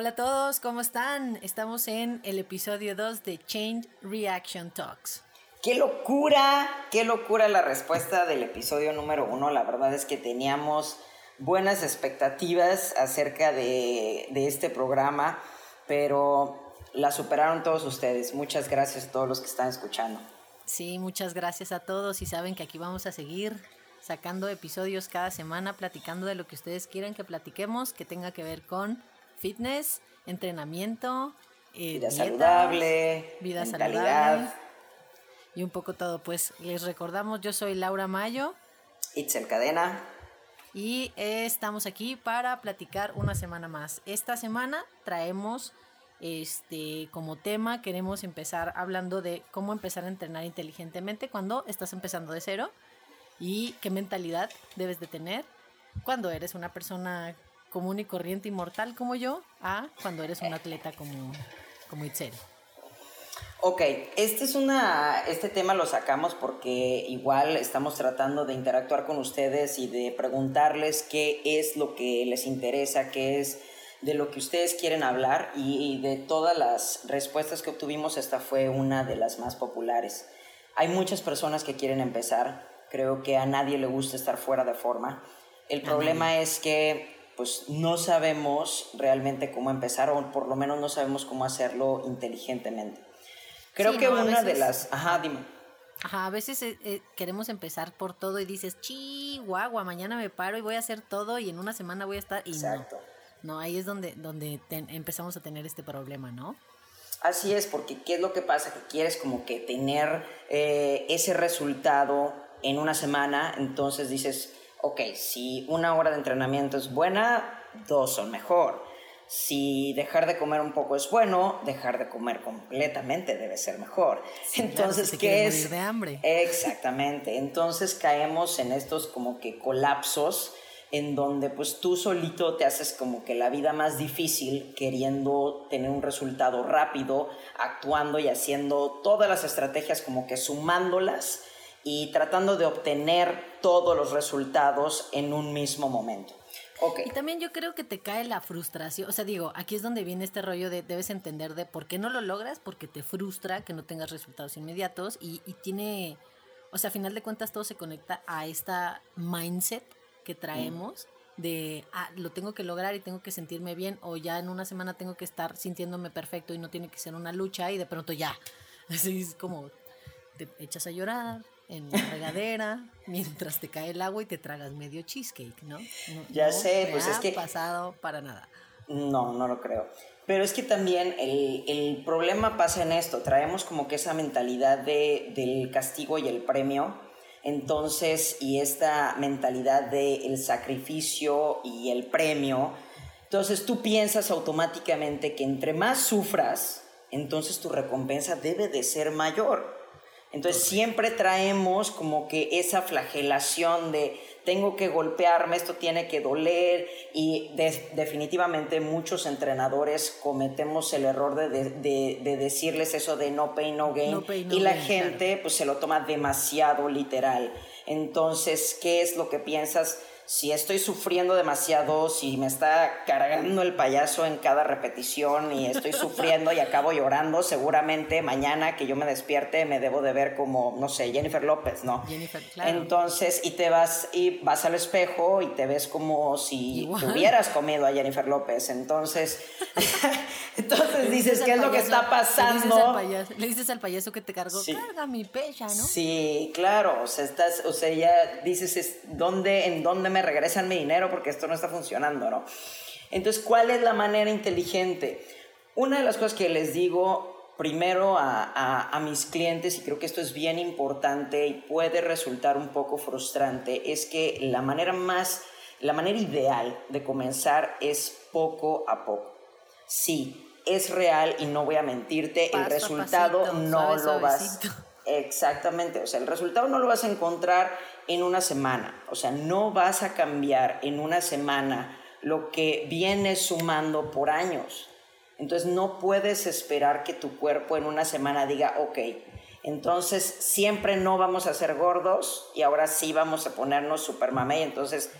Hola a todos, ¿cómo están? Estamos en el episodio 2 de Change Reaction Talks. ¡Qué locura! ¡Qué locura la respuesta del episodio número uno! La verdad es que teníamos buenas expectativas acerca de, de este programa, pero la superaron todos ustedes. Muchas gracias a todos los que están escuchando. Sí, muchas gracias a todos y saben que aquí vamos a seguir sacando episodios cada semana, platicando de lo que ustedes quieran que platiquemos, que tenga que ver con fitness, entrenamiento, eh, vida saludable, vida saludable y un poco todo. Pues les recordamos, yo soy Laura Mayo. Itzel Cadena. Y estamos aquí para platicar una semana más. Esta semana traemos este como tema, queremos empezar hablando de cómo empezar a entrenar inteligentemente cuando estás empezando de cero y qué mentalidad debes de tener cuando eres una persona común y corriente y mortal como yo a cuando eres un atleta como, como Itzel. Ok, este, es una, este tema lo sacamos porque igual estamos tratando de interactuar con ustedes y de preguntarles qué es lo que les interesa, qué es de lo que ustedes quieren hablar y de todas las respuestas que obtuvimos esta fue una de las más populares. Hay muchas personas que quieren empezar, creo que a nadie le gusta estar fuera de forma. El problema es que pues no sabemos realmente cómo empezar o por lo menos no sabemos cómo hacerlo inteligentemente. Creo que una de las... Ajá, dime. Ajá, a veces eh, eh, queremos empezar por todo y dices, chihuahua, mañana me paro y voy a hacer todo y en una semana voy a estar... Y Exacto. No, ahí es donde, donde empezamos a tener este problema, ¿no? Así es, porque ¿qué es lo que pasa? Que quieres como que tener eh, ese resultado en una semana, entonces dices, ok, si una hora de entrenamiento es buena, dos son mejor. Si dejar de comer un poco es bueno, dejar de comer completamente debe ser mejor. Entonces, ¿qué es? de hambre. Exactamente. Entonces caemos en estos como que colapsos en donde pues tú solito te haces como que la vida más difícil queriendo tener un resultado rápido, actuando y haciendo todas las estrategias como que sumándolas y tratando de obtener todos los resultados en un mismo momento. Okay. Y también yo creo que te cae la frustración, o sea, digo, aquí es donde viene este rollo de debes entender de por qué no lo logras, porque te frustra que no tengas resultados inmediatos y, y tiene, o sea, a final de cuentas todo se conecta a esta mindset que traemos. de ah, lo tengo que lograr y tengo que sentirme bien o ya en una semana tengo que estar sintiéndome perfecto y no tiene que ser una lucha y de pronto ya. Así es como te echas a llorar, en la regadera mientras te cae el agua y te tragas medio cheesecake, ¿no? ya sé, pues es que... pasado para nada. No, no lo creo. Pero es que también el, el, problema pasa en esto, traemos como que esa mentalidad de, del castigo y el premio, entonces, y esta mentalidad del el sacrificio y el premio, entonces tú piensas automáticamente que entre más sufras, entonces tu recompensa debe de ser mayor. Entonces siempre traemos como que esa flagelación de tengo que golpearme, esto tiene que doler y definitivamente muchos entrenadores cometemos el error de, decirles eso de no pain, no gain y la gente pues se lo toma demasiado literal. Entonces, ¿qué es lo que piensas? Si estoy sufriendo demasiado, si me está cargando el payaso en cada repetición y estoy sufriendo y acabo llorando, seguramente mañana que yo me despierte me debo de ver como, no sé, Jennifer López, ¿no? Jennifer, claro. Entonces, y te vas y vas al espejo y te ves como si hubieras comido a Jennifer López. Entonces, entonces dices, ¿qué es lo que está pasando? Le dices, al payaso, que te cargó, carga mi pecha, ¿no? Sí, claro, o sea, estás, o sea, ya dices, ¿dónde, en dónde me regresan mi dinero porque esto no está funcionando, ¿no? Entonces, ¿cuál es la manera inteligente? Una de las cosas que les digo primero a, mis clientes, y creo que esto es bien importante y puede resultar un poco frustrante, es que la manera más, la manera ideal de comenzar es poco a poco. Sí, es real y no voy a mentirte, el resultado no lo vas. Exactamente, o sea, el resultado no lo vas a encontrar en una semana. O sea, no vas a cambiar en una semana lo que vienes sumando por años. Entonces no puedes esperar que tu cuerpo en una semana diga, ok, entonces siempre no vamos a ser gordos y ahora sí vamos a ponernos super mamey. Entonces,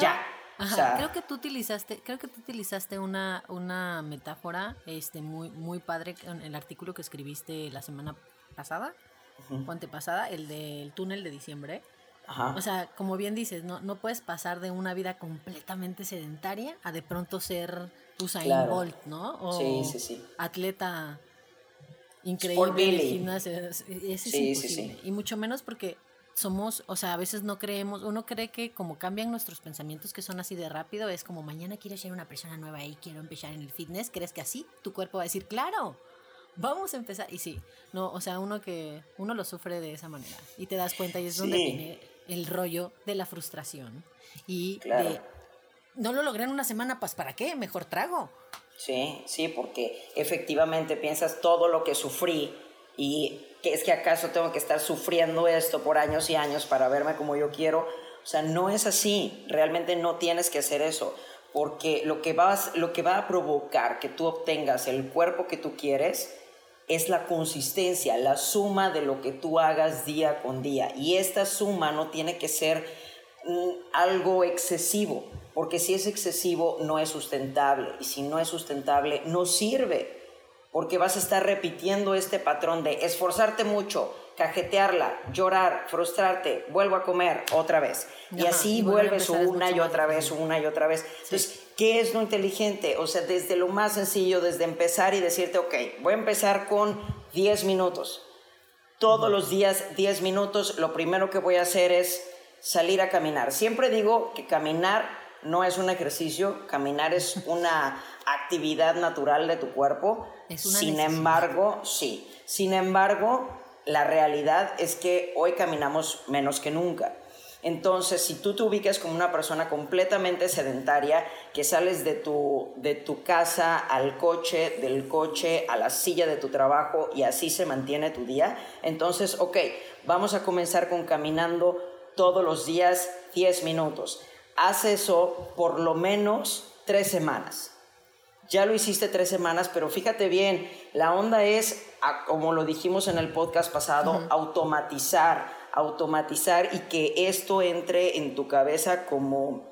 ya. Ajá, creo que tú utilizaste, creo que tú utilizaste una, una metáfora este, muy, muy padre en el artículo que escribiste la semana pasada, o antepasada, el del túnel de diciembre. Ajá. O sea, como bien dices, no, no puedes pasar de una vida completamente sedentaria a de pronto ser Usain Bolt, ¿no? O sí, sí, sí. atleta increíble gimnasio. Es, es sí, Sí, sí. Y mucho menos porque somos, o sea, a veces no creemos, uno cree que como cambian nuestros pensamientos que son así de rápido, es como mañana quiero ser una persona nueva y quiero empezar en el fitness, ¿crees que así tu cuerpo va a decir, claro, vamos a empezar? Y sí, no, o sea, uno que, uno lo sufre de esa manera y te das cuenta y es donde viene el rollo de la frustración y de, no lo logré en una semana, pues ¿para qué? Mejor trago. Sí, sí, porque efectivamente piensas todo lo que sufrí y que es que acaso tengo que estar sufriendo esto por años y años para verme como yo quiero. O sea, no es así, realmente no tienes que hacer eso, porque lo que, vas, lo que va a provocar que tú obtengas el cuerpo que tú quieres es la consistencia, la suma de lo que tú hagas día con día. Y esta suma no tiene que ser mm, algo excesivo, porque si es excesivo no es sustentable, y si no es sustentable no sirve porque vas a estar repitiendo este patrón de esforzarte mucho, cajetearla, llorar, frustrarte, vuelvo a comer otra vez. y así vuelves una y otra vez, una y otra vez. Entonces, ¿qué es lo inteligente? O sea, desde lo más sencillo, desde empezar y decirte, ok, voy a empezar con 10 minutos. Todos los días 10 minutos, lo primero que voy a hacer es salir a caminar. Siempre digo que caminar no es un ejercicio, caminar es una actividad natural de tu cuerpo. Sin embargo, sí. Sin embargo, la realidad es que hoy caminamos menos que nunca. Entonces, si tú te ubicas como una persona completamente sedentaria, que sales de tu, de tu casa al coche, del coche a la silla de tu trabajo y así se mantiene tu día, entonces, ok, vamos a comenzar con caminando todos los días 10 minutos. Haz eso por lo menos tres semanas. Ya lo hiciste tres semanas, pero fíjate bien, la onda es, como lo dijimos en el podcast pasado, automatizar, automatizar y que esto entre en tu cabeza como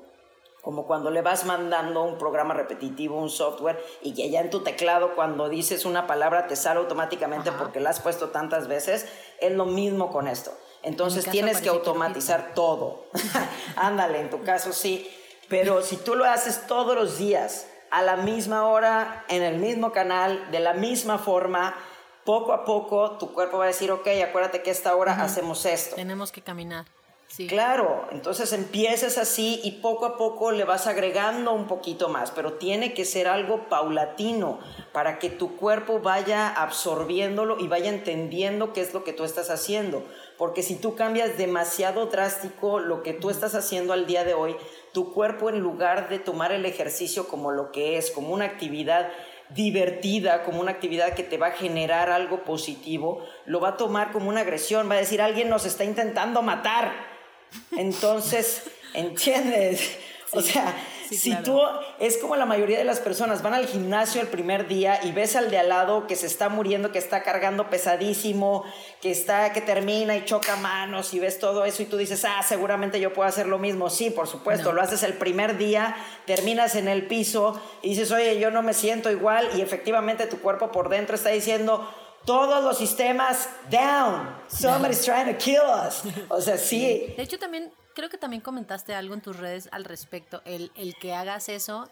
como cuando le vas mandando un programa repetitivo, un software, y que ya en tu teclado cuando dices una palabra te sale automáticamente porque la has puesto tantas veces, es lo mismo con esto. Entonces tienes que automatizar todo. Ándale, en tu caso sí, pero si tú lo haces todos los días, a la misma hora, en el mismo canal, de la misma forma, poco a poco tu cuerpo va a decir, ok, acuérdate que a esta hora hacemos esto. Tenemos que caminar. Sí. Claro, entonces empiezas así y poco a poco le vas agregando un poquito más, pero tiene que ser algo paulatino para que tu cuerpo vaya absorbiéndolo y vaya entendiendo qué es lo que tú estás haciendo. Porque si tú cambias demasiado drástico lo que tú estás haciendo al día de hoy, tu cuerpo en lugar de tomar el ejercicio como lo que es, como una actividad divertida, como una actividad que te va a generar algo positivo, lo va a tomar como una agresión, va a decir, alguien nos está intentando matar. Entonces, ¿entiendes? o sea, si tú, es como la mayoría de las personas, van al gimnasio el primer día y ves al de al lado que se está muriendo, que está cargando pesadísimo, que está, que termina y choca manos y ves todo eso y tú dices, ah, seguramente yo puedo hacer lo mismo. Sí, por supuesto, lo haces el primer día, terminas en el piso y dices, oye, yo no me siento igual y efectivamente tu cuerpo por dentro está diciendo, todos los sistemas down. Somebody's trying to kill us. O sea, sí. De hecho, también creo que también comentaste algo en tus redes al respecto. El, el que hagas eso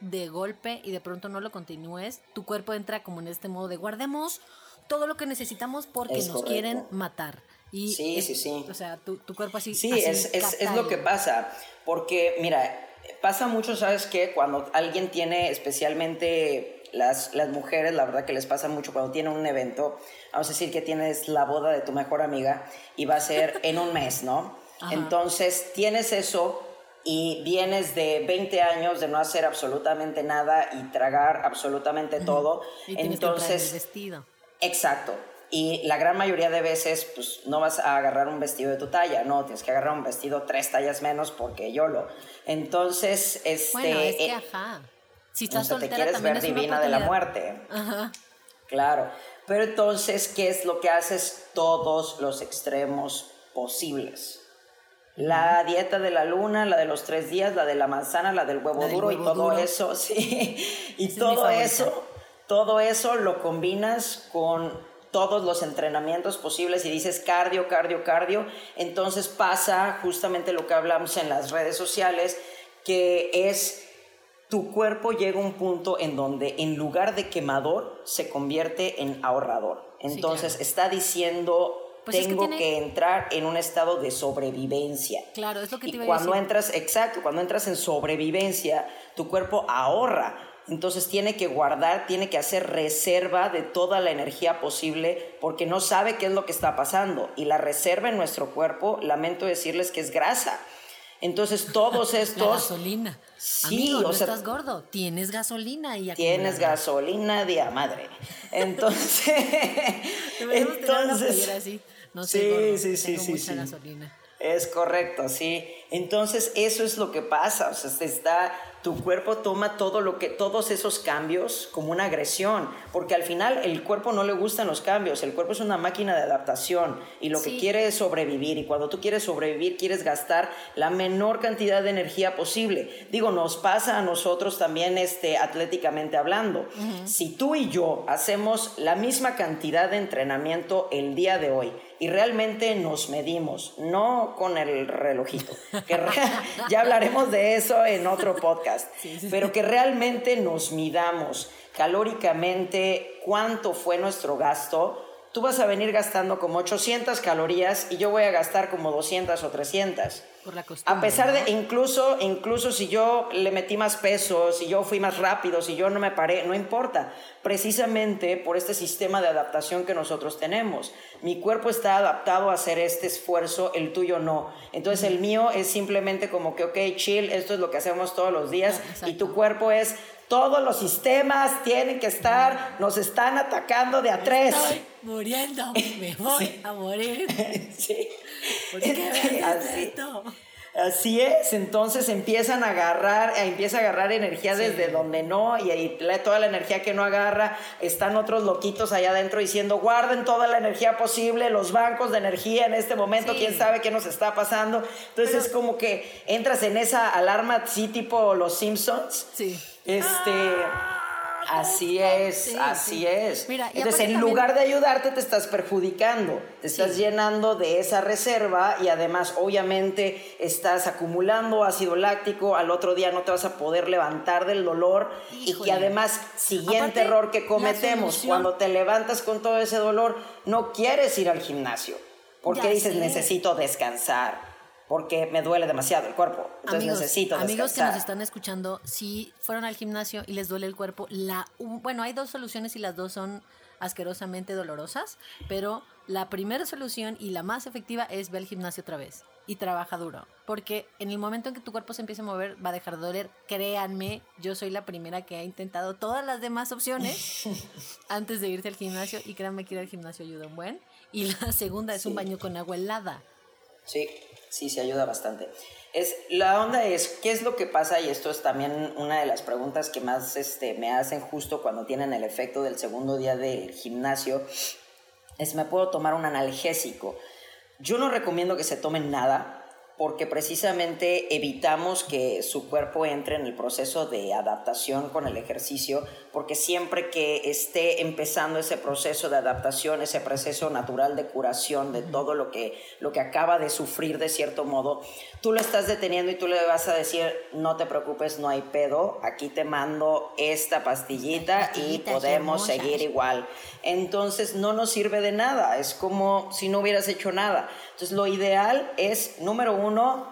de golpe y de pronto no lo continúes, tu cuerpo entra como en este modo de guardemos todo lo que necesitamos porque nos quieren matar. Y sí, sí, sí. O sea, tu, tu cuerpo así. Sí, es, es, es, lo que pasa. Porque, mira, pasa mucho, ¿sabes qué? Cuando alguien tiene especialmente las, las mujeres, la verdad que les pasa mucho cuando tienen un evento, vamos a decir que tienes la boda de tu mejor amiga y va a ser en un mes, ¿no? Entonces tienes eso y vienes de 20 años de no hacer absolutamente nada y tragar absolutamente todo. Y Entonces, que vestido. Exacto. Y la gran mayoría de veces, pues no vas a agarrar un vestido de tu talla, no, tienes que agarrar un vestido tres tallas menos porque yo lo. Entonces, este. Bueno, es que, ajá. Si estás te quieres ver divina de la muerte. Ajá. Claro. Pero entonces, ¿qué es lo que haces? Todos los extremos posibles La dieta de la luna, la de los tres días, la de la manzana, la del huevo duro y todo eso, sí. Y todo eso, todo eso lo combinas con todos los entrenamientos posibles. Y dices cardio, cardio, cardio, entonces pasa justamente lo que hablamos en las redes sociales, que es tu cuerpo llega a un punto en donde en lugar de quemador se convierte en ahorrador. Entonces está diciendo pues tengo que, entrar en un estado de sobrevivencia. Claro, es lo que te iba a cuando entras, exacto, cuando entras en sobrevivencia, tu cuerpo ahorra. Entonces tiene que guardar, tiene que hacer reserva de toda la energía posible porque no sabe qué es lo que está pasando. Y la reserva en nuestro cuerpo, lamento decirles que es grasa. Entonces todos estos... gasolina. Sí, o sea, estás gordo, tienes gasolina y Tienes gasolina de a madre. Entonces... entonces... No sé, sí, sí, sí, mucha gasolina. Es correcto, sí. Entonces, eso es lo que pasa. O sea, está, tu cuerpo toma todo lo que, todos esos cambios como una agresión. Porque al final el cuerpo no le gustan los cambios. El cuerpo es una máquina de adaptación y lo que quiere es sobrevivir. Y cuando tú quieres sobrevivir, quieres gastar la menor cantidad de energía posible. Digo, nos pasa a nosotros también este, atléticamente hablando. Si tú y yo hacemos la misma cantidad de entrenamiento el día de hoy, y realmente nos medimos, no con el relojito, que ya hablaremos de eso en otro podcast, pero que realmente nos midamos calóricamente cuánto fue nuestro gasto, tú vas a venir gastando como 800 calorías y yo voy a gastar como 200 o 300. Por la costumbre, a pesar de, incluso, incluso si yo le metí más peso, si yo fui más rápido, si yo no me paré, no importa. Precisamente por este sistema de adaptación que nosotros tenemos. Mi cuerpo está adaptado a hacer este esfuerzo, el tuyo no. Entonces el mío es simplemente como que, ok, chill, esto es lo que hacemos todos los días. y tu cuerpo es, todos los sistemas tienen que estar, nos están atacando de a tres. Estoy muriendo, me voy a morir. sí. ¿Por qué así, así es, entonces empiezan a agarrar, empieza a agarrar energía desde donde no, y ahí toda la energía que no agarra, están otros loquitos allá adentro diciendo, guarden toda la energía posible, los bancos de energía en este momento, quién sabe qué nos está pasando. Entonces es como que entras en esa alarma, sí, tipo los Simpsons. Sí este. Ah, así es, así es. Entonces, en lugar de ayudarte, te estás perjudicando, te estás llenando de esa reserva y además, obviamente, estás acumulando ácido láctico. Al otro día no te vas a poder levantar del dolor. Y que además, siguiente error que cometemos, cuando te levantas con todo ese dolor, no quieres ir al gimnasio. Porque dices, necesito descansar porque me duele demasiado el cuerpo. Entonces amigos, necesito descansar. Amigos que nos están escuchando, si fueron al gimnasio y les duele el cuerpo, la bueno, hay dos soluciones y las dos son asquerosamente dolorosas, pero la primera solución y la más efectiva es ver al gimnasio otra vez y trabaja duro, porque en el momento en que tu cuerpo se empiece a mover va a dejar de doler. Créanme, yo soy la primera que ha intentado todas las demás opciones antes de irse al gimnasio y créanme que ir al gimnasio ayuda un buen. Y la segunda es un baño con agua helada. Sí, sí, se ayuda bastante. Es, la onda es, ¿qué es lo que pasa? Y esto es también una de las preguntas que más este, me hacen justo cuando tienen el efecto del segundo día del gimnasio, es, ¿me puedo tomar un analgésico? Yo no recomiendo que se tomen nada, porque precisamente evitamos que su cuerpo entre en el proceso de adaptación con el ejercicio, porque siempre que esté empezando ese proceso de adaptación, ese proceso natural de curación de todo lo que, lo que acaba de sufrir de cierto modo, tú lo estás deteniendo y tú le vas a decir, no te preocupes, no hay pedo, aquí te mando esta pastillita, y podemos seguir igual. Entonces no nos sirve de nada, es como si no hubieras hecho nada. Entonces lo ideal es, número uno,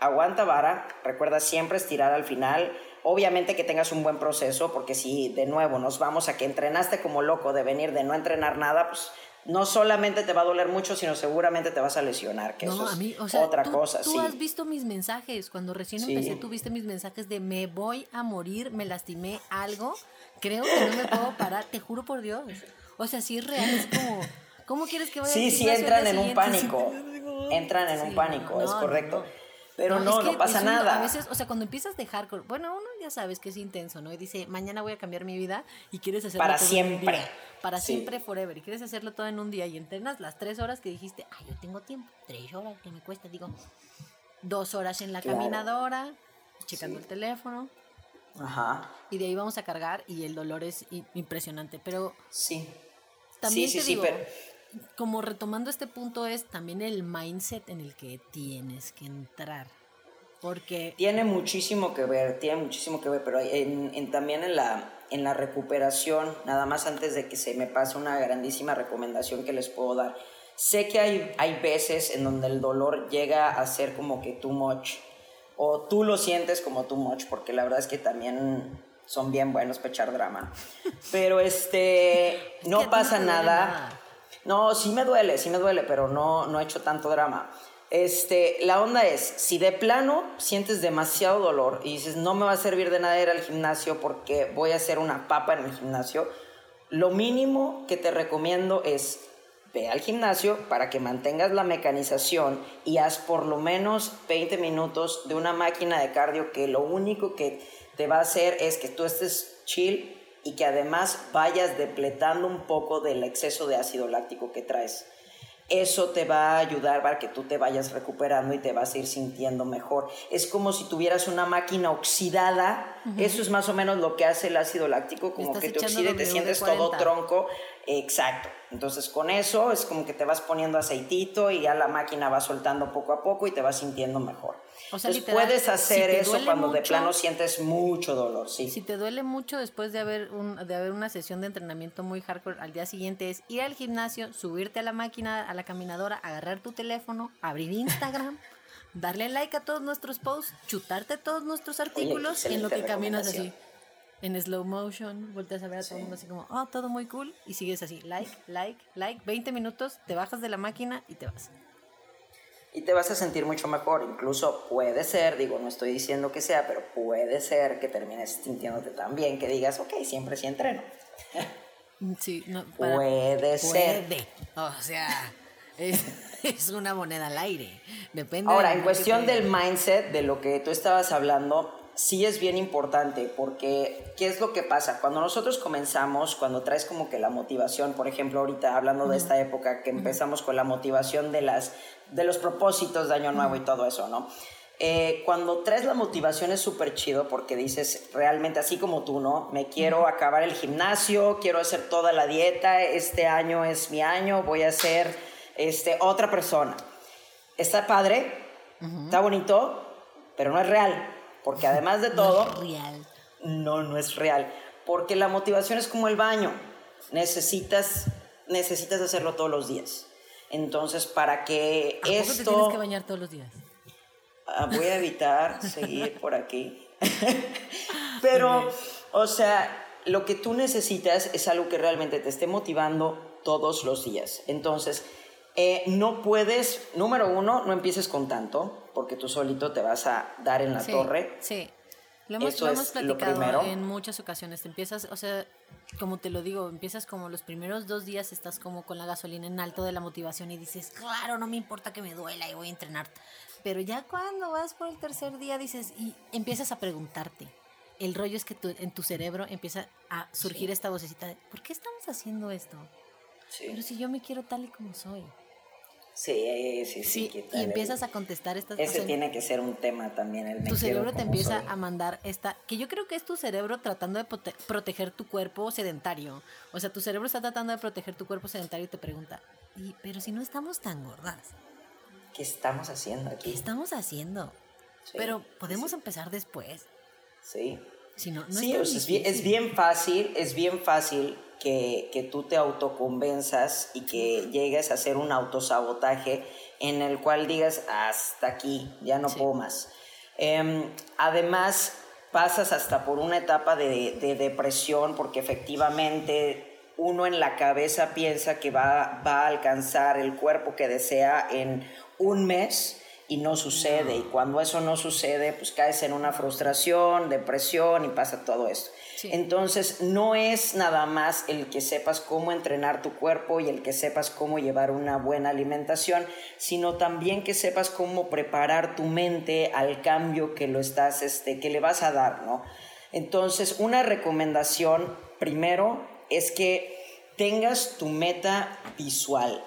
aguanta vara, recuerda siempre estirar al final. Obviamente que tengas un buen proceso, porque si de nuevo nos vamos a que entrenaste como loco de venir de no entrenar nada, pues no solamente te va a doler mucho, sino seguramente te vas a lesionar, que eso es otra cosa. Tú has visto mis mensajes, cuando recién empecé, tú viste mis mensajes de me voy a morir, me lastimé algo, creo que no me puedo parar, te juro por Dios. O sea, sí es real, es como ¿Cómo quieres que vaya Sí, sí entran en un pánico. Entran en un pánico, es correcto. Pero no, no, pasa nada. A veces, o sea, cuando empiezas de hardcore, bueno, uno ya sabes que es intenso, ¿no? Y dice, mañana voy a cambiar mi vida y quieres hacerlo Para todo siempre. En un día. Para siempre, forever. Y quieres hacerlo todo en un día y entrenas las tres horas que dijiste, ay, yo tengo tiempo, tres horas que me cuesta. Digo, dos horas en la caminadora, checando el teléfono. Ajá. Y de ahí vamos a cargar y el dolor es impresionante. Pero sí. También te digo, como retomando este punto es también el mindset en el que tienes que entrar. Porque... Tiene muchísimo que ver, tiene muchísimo que ver, pero en, también en la, en la recuperación, nada más antes de que se me pase una grandísima recomendación que les puedo dar. Sé que hay, hay veces en donde el dolor llega a ser como que too much, o tú lo sientes como too much, porque la verdad es que también son bien buenos para echar drama. Pero este, no pasa nada. No, sí me duele, sí me duele, pero no, no he hecho tanto drama. Este, la onda es, si de plano sientes demasiado dolor y dices, no me va a servir de nada ir al gimnasio porque voy a hacer una papa en el gimnasio, lo mínimo que te recomiendo es ve al gimnasio para que mantengas la mecanización y haz por lo menos 20 minutos de una máquina de cardio que lo único que te va a hacer es que tú estés chill y que además vayas depletando un poco del exceso de ácido láctico que traes. Eso te va a ayudar para que tú te vayas recuperando y te vas a ir sintiendo mejor. Es como si tuvieras una máquina oxidada. Eso es más o menos lo que hace el ácido láctico, como que te oxide, te sientes todo tronco. Exacto. Entonces con eso es como que te vas poniendo aceitito y ya la máquina va soltando poco a poco y te vas sintiendo mejor. O sea, Entonces puedes hacer eso cuando de plano sientes mucho dolor, sí. Si te duele mucho después de haber, un, de haber una sesión de entrenamiento muy hardcore al día siguiente es ir al gimnasio, subirte a la máquina, a la caminadora, agarrar tu teléfono, abrir Instagram. darle like a todos nuestros posts, chutarte todos nuestros artículos en lo que caminas así en slow motion, volteas a ver a todo el mundo así como, oh, todo muy cool, y sigues así, like, like, like, 20 minutos, te bajas de la máquina y te vas. Y te vas a sentir mucho mejor, incluso puede ser, digo, no estoy diciendo que sea, pero puede ser que termines sintiéndote tan bien que digas, ok, siempre sí entreno. Sí, no, puede ser. Puede, o sea, es, es, una moneda al aire. Depende. Ahora, en cuestión del mindset, de lo que tú estabas hablando, sí es bien importante porque ¿qué es lo que pasa? Cuando nosotros comenzamos, cuando traes como que la motivación, por ejemplo, ahorita hablando de esta época que empezamos con la motivación de, las, de los propósitos de Año Nuevo y todo eso, ¿no? Eh, cuando traes la motivación es súper chido porque dices realmente así como tú, ¿no? Me quiero acabar el gimnasio, quiero hacer toda la dieta, este año es mi año, voy a ser este, otra persona. Está padre, está bonito, pero no es real porque además de todo... No es real. No, no es real. Porque la motivación es como el baño. Necesitas, necesitas hacerlo todos los días. Entonces, para que ¿A esto... te tienes que bañar todos los días? Ah, voy a evitar seguir por aquí. Pero, o sea, lo que tú necesitas es algo que realmente te esté motivando todos los días. Entonces, eh, no puedes, número uno, no empieces con tanto porque tú solito te vas a dar en la torre. Sí. Lo hemos, lo hemos platicado en muchas ocasiones. Te empiezas, o sea, como te lo digo, empiezas como los primeros dos días estás como con la gasolina en alto de la motivación y dices, claro, no me importa que me duela y voy a entrenar. Pero ya cuando vas por el tercer día dices, y empiezas a preguntarte. El rollo es que en tu cerebro empieza a surgir esta vocecita de, ¿por qué estamos haciendo esto? Pero si yo me quiero tal y como soy. Sí, sí, sí. y empiezas a contestar estas Ese tiene que ser un tema también. El tu cerebro te empieza a mandar esta, que yo creo que es tu cerebro tratando de proteger tu cuerpo sedentario. O sea, tu cerebro está tratando de proteger tu cuerpo sedentario y te pregunta, ¿y, pero si no estamos tan gordas? ¿Qué estamos haciendo aquí? ¿Qué estamos haciendo? pero podemos empezar después. Sí. Si no, sí, es, bien, es bien fácil, es bien fácil que, que tú te autoconvenzas y que llegues a hacer un autosabotaje en el cual digas, hasta aquí, ya no puedo más. Em, además, pasas hasta por una etapa de, de, depresión porque efectivamente uno en la cabeza piensa que va, va a alcanzar el cuerpo que desea en un mes y no sucede. Y cuando eso no sucede, pues caes en una frustración, depresión y pasa todo esto. Entonces, no es nada más el que sepas cómo entrenar tu cuerpo y el que sepas cómo llevar una buena alimentación, sino también que sepas cómo preparar tu mente al cambio que lo estás, este, que le vas a dar, ¿no? Entonces, una recomendación primero es que tengas tu meta visual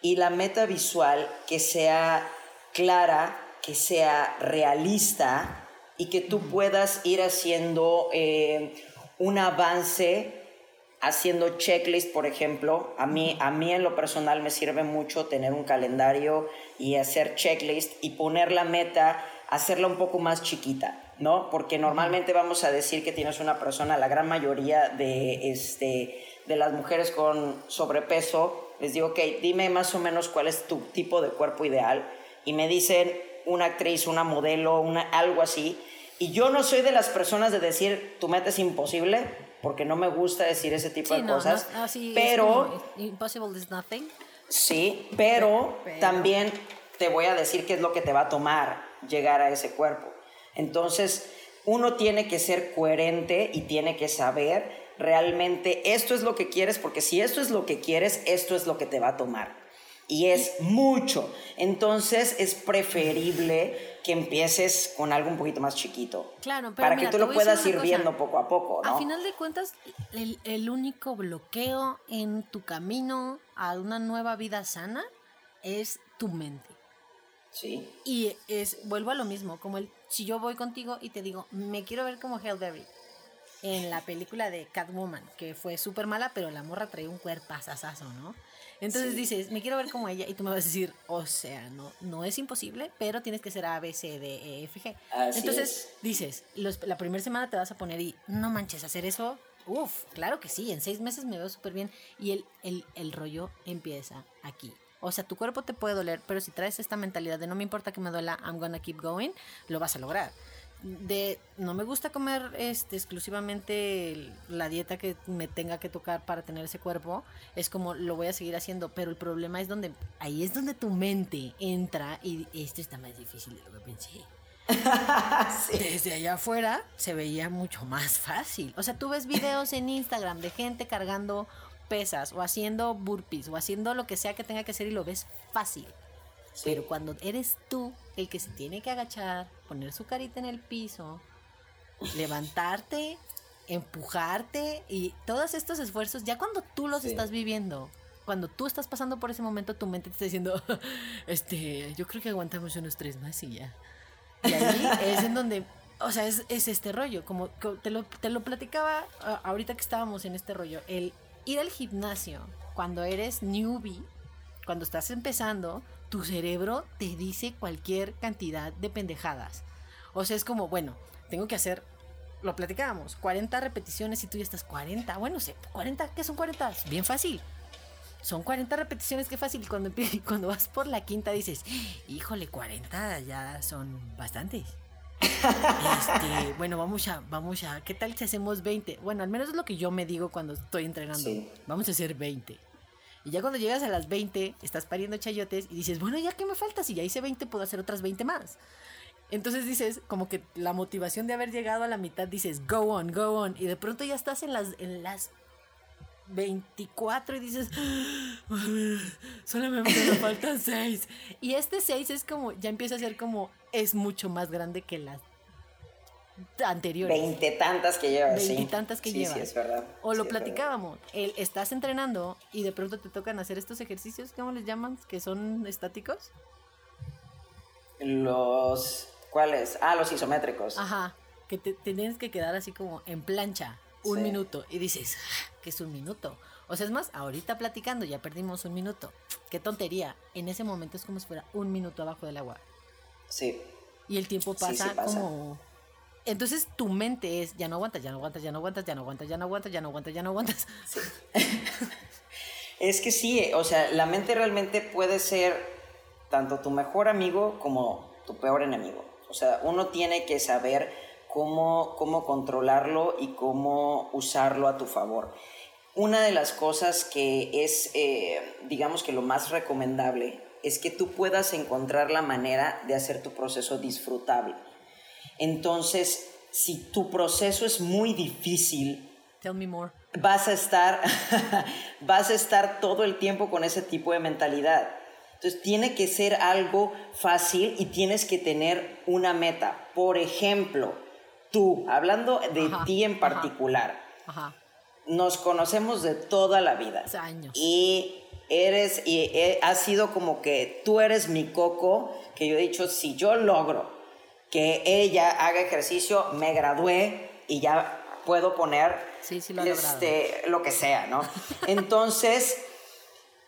y la meta visual que sea clara que sea realista y que tú puedas ir haciendo eh, un avance haciendo checklist, por ejemplo, a mí, a mí en lo personal me sirve mucho tener un calendario y hacer checklist y poner la meta, hacerla un poco más chiquita, ¿no? Porque normalmente vamos a decir que tienes una persona, la gran mayoría de, este, de las mujeres con sobrepeso, les digo, ok, dime más o menos cuál es tu tipo de cuerpo ideal y me dicen una actriz, una modelo, una, algo así. Y yo no soy de las personas de decir, tu meta es imposible, porque no me gusta decir ese tipo de cosas. pero. impossible is nothing. Sí, pero, también te voy a decir qué es lo que te va a tomar llegar a ese cuerpo. Entonces, uno tiene que ser coherente y tiene que saber realmente esto es lo que quieres, porque si esto es lo que quieres, esto es lo que te va a tomar. Y es mucho. Entonces, es preferible que empieces con algo un poquito más chiquito. Claro, para que tú lo puedas ir viendo poco a poco, ¿no? A final de cuentas, el, el, único bloqueo en tu camino a una nueva vida sana es tu mente. Sí. Y es, vuelvo a lo mismo, como el, si yo voy contigo y te digo, me quiero ver como Halle Berry en la película de Catwoman, que fue súper mala, pero la morra traía un cuerpazazazo, ¿no? Entonces dices, me quiero ver como ella y tú me vas a decir, o sea, no, no es imposible, pero tienes que ser A, B, C, D, E, F, G. Entonces dices, la primera semana te vas a poner y no manches, hacer eso, uff, claro que sí, en seis meses me veo súper bien y el, el, el rollo empieza aquí. O sea, tu cuerpo te puede doler, pero si traes esta mentalidad de no me importa que me duela, I'm gonna keep going, lo vas a lograr de no me gusta comer este exclusivamente la dieta que me tenga que tocar para tener ese cuerpo es como lo voy a seguir haciendo pero el problema es donde ahí es donde tu mente entra y esto está más difícil de lo que pensé. Desde allá afuera se veía mucho más fácil. O sea tú ves videos en Instagram de gente cargando pesas o haciendo burpees o haciendo lo que sea que tenga que hacer y lo ves fácil. Pero cuando eres tú el que se tiene que agachar, poner su carita en el piso, levantarte, empujarte y todos estos esfuerzos, ya cuando tú los estás viviendo, cuando tú estás pasando por ese momento, tu mente te está diciendo, este, yo creo que aguantamos unos tres más y ya. Y ahí es en donde, o sea, es, este rollo, como te lo, te lo platicaba ahorita que estábamos en este rollo, el ir al gimnasio cuando eres newbie, cuando estás empezando, tu cerebro te dice cualquier cantidad de pendejadas. O sea, es como, bueno, tengo que hacer, lo platicábamos, 40 repeticiones y tú ya estás 40. Bueno, sé, 40, ¿qué son 40? Bien fácil. Son 40 repeticiones, qué fácil. Cuando, cuando vas por la quinta dices, híjole, 40 ya son bastantes. Este, bueno, vamos a, vamos a, ¿qué tal si hacemos 20? Bueno, al menos es lo que yo me digo cuando estoy entrenando. Vamos a hacer 20. Y ya cuando llegas a las 20, estás pariendo chayotes y dices, bueno, ya que me falta, si ya hice 20, puedo hacer otras 20 más. Entonces dices, como que la motivación de haber llegado a la mitad, dices, go on, go on. Y de pronto ya estás en las, en las 24 y dices, solamente me faltan 6. Y este 6 es como, ya empieza a ser como, es mucho más grande que las anteriores. Veinte tantas que llevas. Veinte tantas que llevas. Sí, es verdad. O lo platicábamos. El, estás entrenando y de pronto te tocan hacer estos ejercicios, ¿cómo les llaman? Que son estáticos. Los. ¿Cuáles? Ah, los isométricos. Ajá. Que te, tienes que quedar así como en plancha un minuto y dices, ah, ¿qué es un minuto? O sea, es más, ahorita platicando ya perdimos un minuto. Qué tontería. En ese momento es como si fuera un minuto abajo del agua. Sí. Y el tiempo pasa. como entonces tu mente es, ya no aguantas, ya no aguantas, ya no aguantas, ya no aguantas, ya no aguantas, ya no aguantas, ya no aguantas. es que sí, o sea, la mente realmente puede ser tanto tu mejor amigo como tu peor enemigo. O sea, uno tiene que saber cómo, cómo controlarlo y cómo usarlo a tu favor. Una de las cosas que es, eh, digamos que lo más recomendable, es que tú puedas encontrar la manera de hacer tu proceso disfrutable. Entonces, si tu proceso es muy difícil, Tell me more. Vas a estar vas a estar todo el tiempo con ese tipo de mentalidad. Entonces, tiene que ser algo fácil y tienes que tener una meta. Por ejemplo, tú, hablando de ti en particular, nos conocemos de toda la vida. Años. Y eres, y has sido como que tú eres mi coco que yo he dicho, si yo logro que ella haga ejercicio, me gradué y ya puedo poner este, lo que sea, ¿no? Entonces,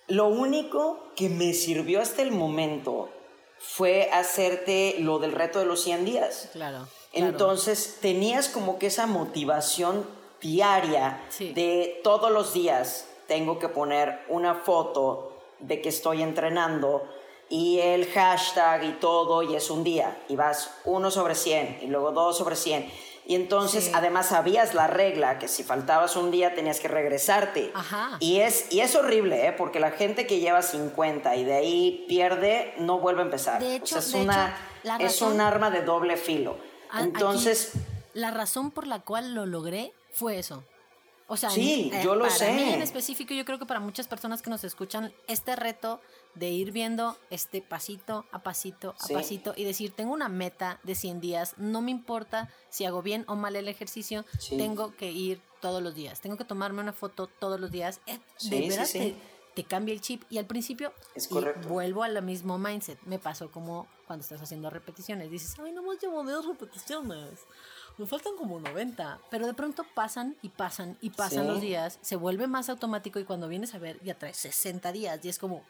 lo único que me sirvió hasta el momento fue hacerte lo del reto de los 100 días. Claro. Entonces, tenías como que esa motivación diaria de todos los días tengo que poner una foto de que estoy entrenando y el hashtag y todo y es un día y vas uno sobre 100 y luego dos sobre 100 y entonces además sabías la regla que si faltabas un día tenías que regresarte. Y es, y es horrible, ¿eh? porque la gente que lleva 50 y de ahí pierde no vuelve a empezar. De hecho, es, una, es un arma de doble filo. Entonces... la razón por la cual lo logré fue eso. O sea, sí, eh, yo lo para sé. mí en específico, yo creo que para muchas personas que nos escuchan, este reto de ir viendo este pasito a pasito a pasito y decir, tengo una meta de 100 días, no me importa si hago bien o mal el ejercicio, tengo que ir todos los días, tengo que tomarme una foto todos los días. Eh, de verdad te, te, cambia el chip y al principio es vuelvo al mismo mindset. Me pasó como cuando estás haciendo repeticiones, dices, ay, no más llevo dos repeticiones me faltan como 90, pero de pronto pasan y pasan y pasan los días, se vuelve más automático y cuando vienes a ver ya traes 60 días y es como,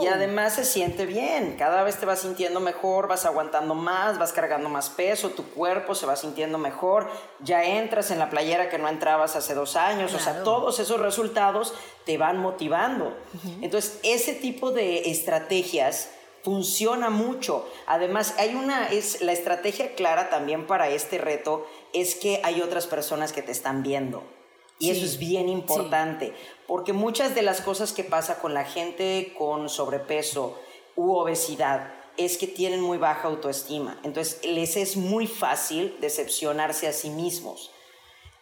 Y además se siente bien, cada vez te vas sintiendo mejor, vas aguantando más, vas cargando más peso, tu cuerpo se va sintiendo mejor, ya entras en la playera que no entrabas hace dos años, o sea, todos esos resultados te van motivando. Entonces, ese tipo de estrategias funciona mucho. Además, hay una, es la estrategia clara también para este reto es que hay otras personas que te están viendo. Y eso es bien importante, porque muchas de las cosas que pasa con la gente con sobrepeso u obesidad es que tienen muy baja autoestima. Entonces, les es muy fácil decepcionarse a sí mismos.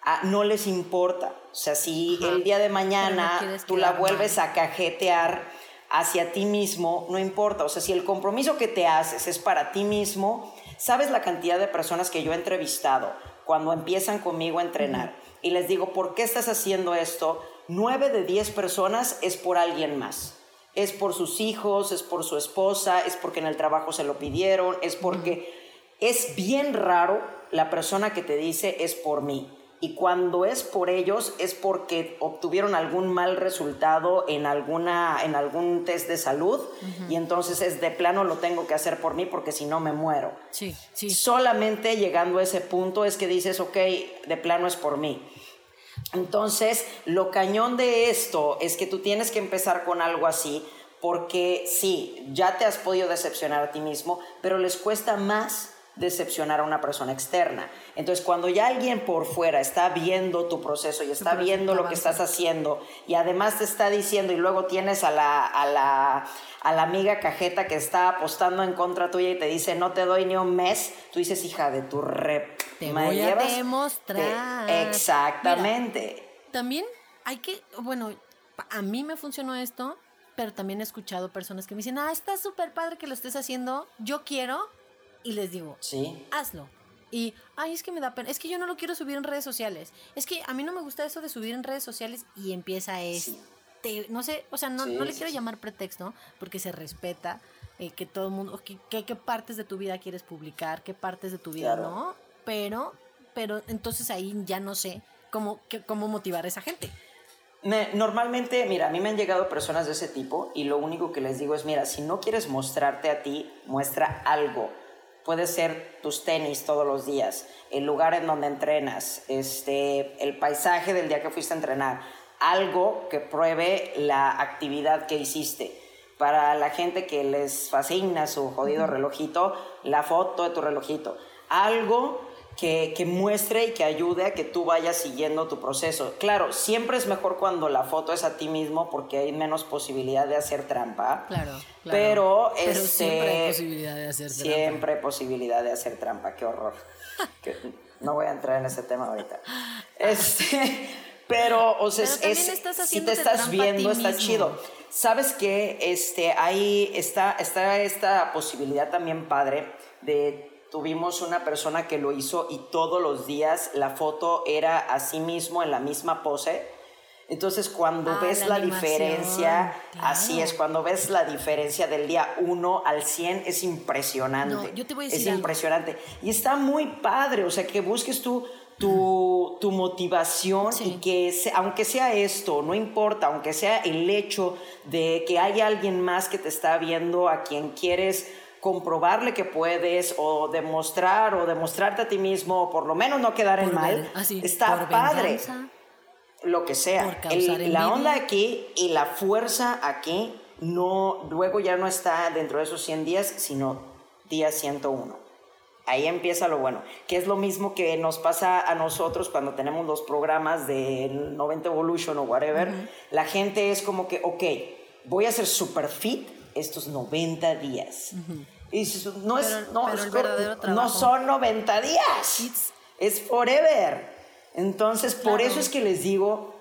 Ah, no les importa. O sea, si el día de mañana tú la vuelves a cajetear, hacia ti mismo, no importa. O sea, si el compromiso que te haces es para ti mismo, ¿sabes la cantidad de personas que yo he entrevistado cuando empiezan conmigo a entrenar? Y les digo, ¿por qué estás haciendo esto? Nueve de diez personas es por alguien más. Es por sus hijos, es por su esposa, es porque en el trabajo se lo pidieron, es porque es bien raro la persona que te dice es por mí y cuando es por ellos es porque obtuvieron algún mal resultado en, alguna, en algún test de salud y entonces es de plano lo tengo que hacer por mí porque si no me muero. Sí, sí. Solamente llegando a ese punto es que dices, ok, de plano es por mí. Entonces, lo cañón de esto es que tú tienes que empezar con algo así porque sí, ya te has podido decepcionar a ti mismo, pero les cuesta más decepcionar a una persona externa. Entonces, cuando ya alguien por fuera está viendo tu proceso y está viendo lo que estás haciendo y además te está diciendo y luego tienes a la, a la, a la amiga cajeta que está apostando en contra tuya y te dice no te doy ni un mes, tú dices, hija de tu rep. Te voy a demostrar. exactamente. también hay que, bueno, a mí me funcionó esto, pero también he escuchado personas que me dicen, ah, está súper padre que lo estés haciendo, yo quiero, y les digo, sí. hazlo. Y, ay, es que me da pena, es que yo no lo quiero subir en redes sociales. Es que a mí no me gusta eso de subir en redes sociales y empieza este, no sé, o sea, no, no le quiero llamar pretexto porque se respeta eh, que todo el mundo, qué qué partes de tu vida quieres publicar, qué partes de tu vida no, pero, pero entonces ahí ya no sé cómo, cómo motivar a esa gente. Normalmente, mira, a mí me han llegado personas de ese tipo y lo único que les digo es, mira, si no quieres mostrarte a ti, muestra algo puede ser tus tenis todos los días, el lugar en donde entrenas, este, el paisaje del día que fuiste a entrenar, algo que pruebe la actividad que hiciste. Para la gente que les fascina su jodido relojito, la foto de tu relojito. Algo que, que, muestre y que ayude a que tú vayas siguiendo tu proceso. Claro, siempre es mejor cuando la foto es a ti mismo porque hay menos posibilidad de hacer trampa. Claro, Pero, este, siempre hay posibilidad de hacer trampa. Siempre hay posibilidad de hacer trampa, qué horror. no voy a entrar en ese tema ahorita. Este, pero, o sea, es, si te estás viendo, está chido. ¿Sabes qué? Este, ahí está, está esta posibilidad también padre de tuvimos una persona que lo hizo y todos los días la foto era a sí mismo en la misma pose. Entonces, cuando Ah, ves la la, diferencia, así es, cuando ves la diferencia del día 1 al 100 es impresionante. No, yo te voy a Es decir algo. impresionante. Y está muy padre, o sea, que busques tú tu, tu motivación Sí. y que se- aunque sea esto, no importa, aunque sea el hecho de que hay alguien más que te está viendo a quien quieres comprobarle que puedes o demostrar o demostrarte a ti mismo o por lo menos no quedar en mal, así, está padre venganza. lo que sea. El- la onda aquí y la fuerza aquí no, luego ya no está dentro de esos 100 días, sino día 101. Ahí empieza lo bueno, que es lo mismo que nos pasa a nosotros cuando tenemos los programas del 90 Evolution o whatever. La gente es como que, ok, voy a ser super fit estos 90 días. Y no, es, Pero- no, pero es son 90 días It's- es forever. Entonces, por Claro. eso es que les digo,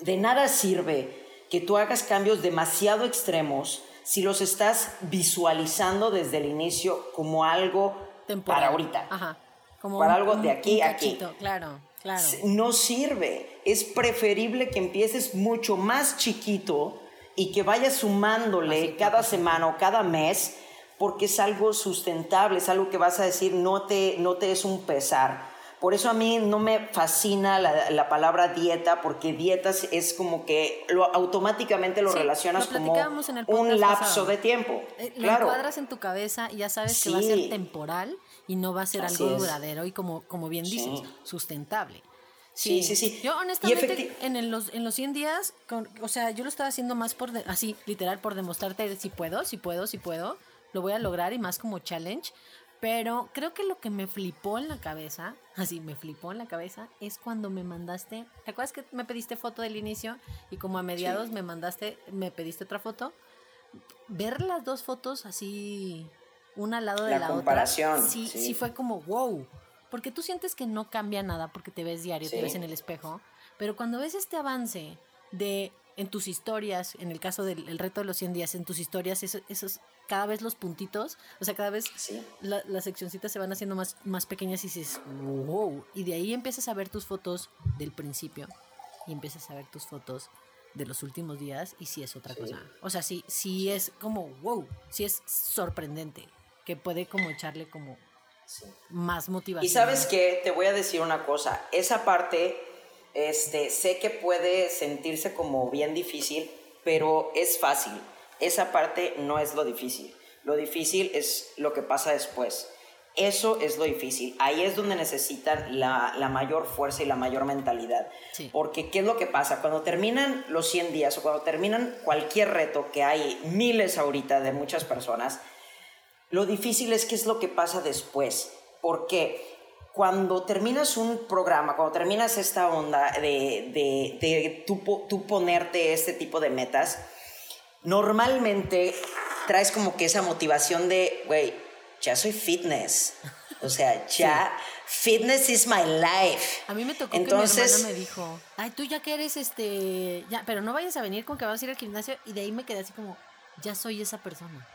de nada sirve que tú hagas cambios demasiado extremos si los estás visualizando desde el inicio como algo Temporal. para ahorita. Ajá. Como Para un- algo un- de aquí a aquí. Claro, claro. No sirve. Es preferible que empieces mucho más chiquito y que vayas sumándole Así, cada semana o cada mes porque es algo sustentable, es algo que vas a decir no te, no te es un pesar. Por eso a mí no me fascina la, la palabra dieta, porque dietas es como que lo, automáticamente lo Sí, relacionas lo como un lapso pasado. de tiempo. Eh, Lo claro. encuadras en tu cabeza y ya sabes que va a ser Sí. temporal y no va a ser Así algo es. duradero y como, como bien Sí. dices, sustentable. Sí, sí, sí. Yo honestamente en, el- los, en los 100 días, con- o sea, yo lo estaba haciendo más por, de- así, literal, por demostrarte si puedo, si puedo, si puedo, lo voy a lograr y más como challenge. Pero creo que lo que me flipó en la cabeza, así me flipó en la cabeza, es cuando me mandaste, ¿te acuerdas que me pediste foto del inicio y como a mediados me mandaste, me pediste otra foto? Ver las dos fotos así, una al lado de La la, comparación, otra, sí, sí. sí fue como wow. Porque tú sientes que no cambia nada porque te ves diario, te Sí. ves en el espejo, pero cuando ves este avance de en tus historias, en el caso del el reto de los 100 días, en tus historias, eso- esos, cada vez los puntitos, o sea, cada vez Sí. la- las seccioncitas se van haciendo más, más pequeñas y dices, wow. Y de ahí empiezas a ver tus fotos del principio y empiezas a ver tus fotos de los últimos días y sí es otra Sí. cosa. O sea, sí, sí es como, wow, sí es sorprendente, que puede como echarle como más motivación. Y sabes qué, te voy a decir una cosa, esa parte, este, sé que puede sentirse como bien difícil, pero es fácil. Esa parte no es lo difícil. Lo difícil es lo que pasa después. Eso es lo difícil. Ahí es donde necesitan la, la mayor fuerza y la mayor mentalidad. Sí. Porque, ¿qué es lo que pasa? Cuando terminan los 100 días o cuando terminan cualquier reto, que hay miles ahorita de muchas personas, lo difícil es qué es lo que pasa después. Porque cuando terminas un programa, cuando terminas esta onda de, de, de tú, tú ponerte este tipo de metas, normalmente traes como que esa motivación de, güey, ya soy fitness. O sea, ya, fitness is my life. A mí me tocó Entonces, que mi hermana me dijo, ay, tú ya que eres este, ya, pero no vayas a venir con que vas a ir al gimnasio y de ahí me quedé así como, ya soy esa persona.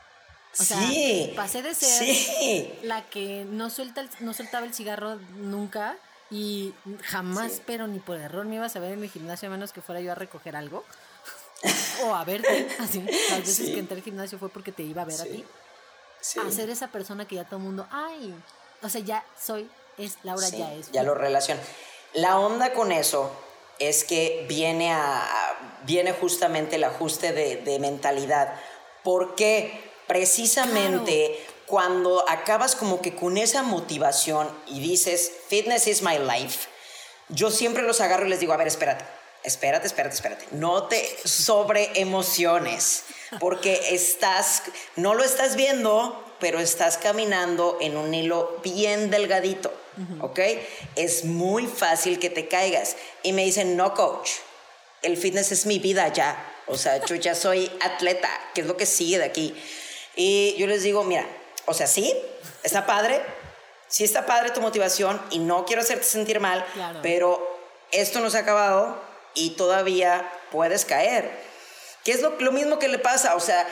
O sea, sí, pasé de ser sí. la que no suelta el- no soltaba el cigarro nunca y jamás, Sí. pero ni por error me ibas a ver en el gimnasio a menos que fuera yo a recoger algo o a verte, así. Las veces que entré al gimnasio fue porque te iba a ver a ti. A ser esa persona que ya todo el mundo, ay, o sea, ya soy, es Laura, ya es. Ya lo relaciona. La onda con eso es que viene, a, viene justamente el ajuste de, de mentalidad. Porque precisamente cuando acabas como que con esa motivación y dices, fitness is my life, yo siempre los agarro y les digo, a ver, espérate, espérate, espérate, espérate. No te sobre emociones, porque estás, no lo estás viendo, pero estás caminando en un hilo bien delgadito, ¿ok? Es muy fácil que te caigas. Y me dicen, no, coach, el fitness es mi vida ya. O sea, yo ya soy atleta, que es lo que sigue de aquí. Y yo les digo, mira, o sea, sí, está padre, sí está padre tu motivación y no quiero hacerte sentir mal, Claro. pero esto no se ha acabado y todavía puedes caer. Que es lo, lo mismo que le pasa, o sea,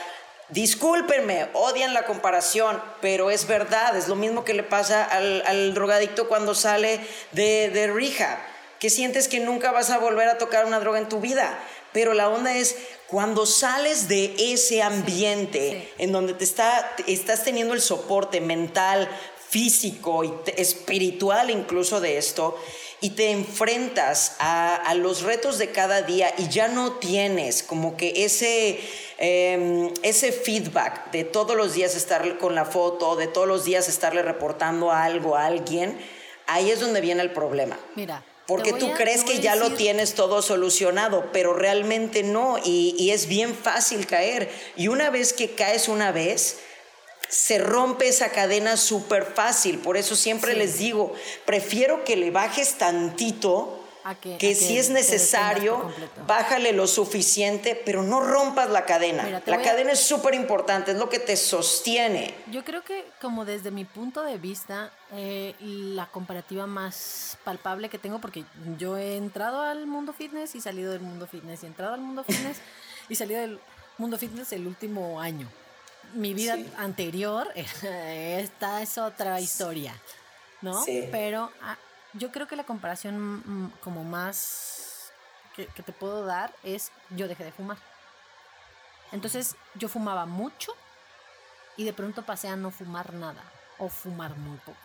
discúlpenme, odian la comparación, pero es verdad, es lo mismo que le pasa al, al drogadicto cuando sale de, de rehab. que sientes que nunca vas a volver a tocar una droga en tu vida. Pero la onda es cuando sales de ese ambiente en donde te está, estás teniendo el soporte mental, físico y espiritual incluso de esto, y te enfrentas a, los retos de cada día y ya no tienes como que ese, em, ese feedback de todos los días estar con la foto, de todos los días estarle reportando algo a alguien, ahí es donde viene el problema. Mira. Porque tú crees que ya lo tienes todo solucionado, pero realmente no, y, y es bien fácil caer. Y una vez que caes una vez, se rompe esa cadena súper fácil. Por eso siempre les digo, prefiero que le bajes tantito. Que, si es necesario, bájale lo suficiente, pero no rompas la cadena. la cadena es súper importante, es lo que te sostiene. Yo creo que como desde mi punto de vista, eh, la comparativa más palpable que tengo, porque yo he entrado al mundo fitness y salido del mundo fitness, y entrado al mundo fitness y salido del mundo fitness el último año mi vida anterior, esta es otra historia, ¿no? Pero ah, yo creo que la comparación como más que, te puedo dar es yo dejé de fumar. Entonces yo fumaba mucho y de pronto pasé a no fumar nada o fumar muy poco.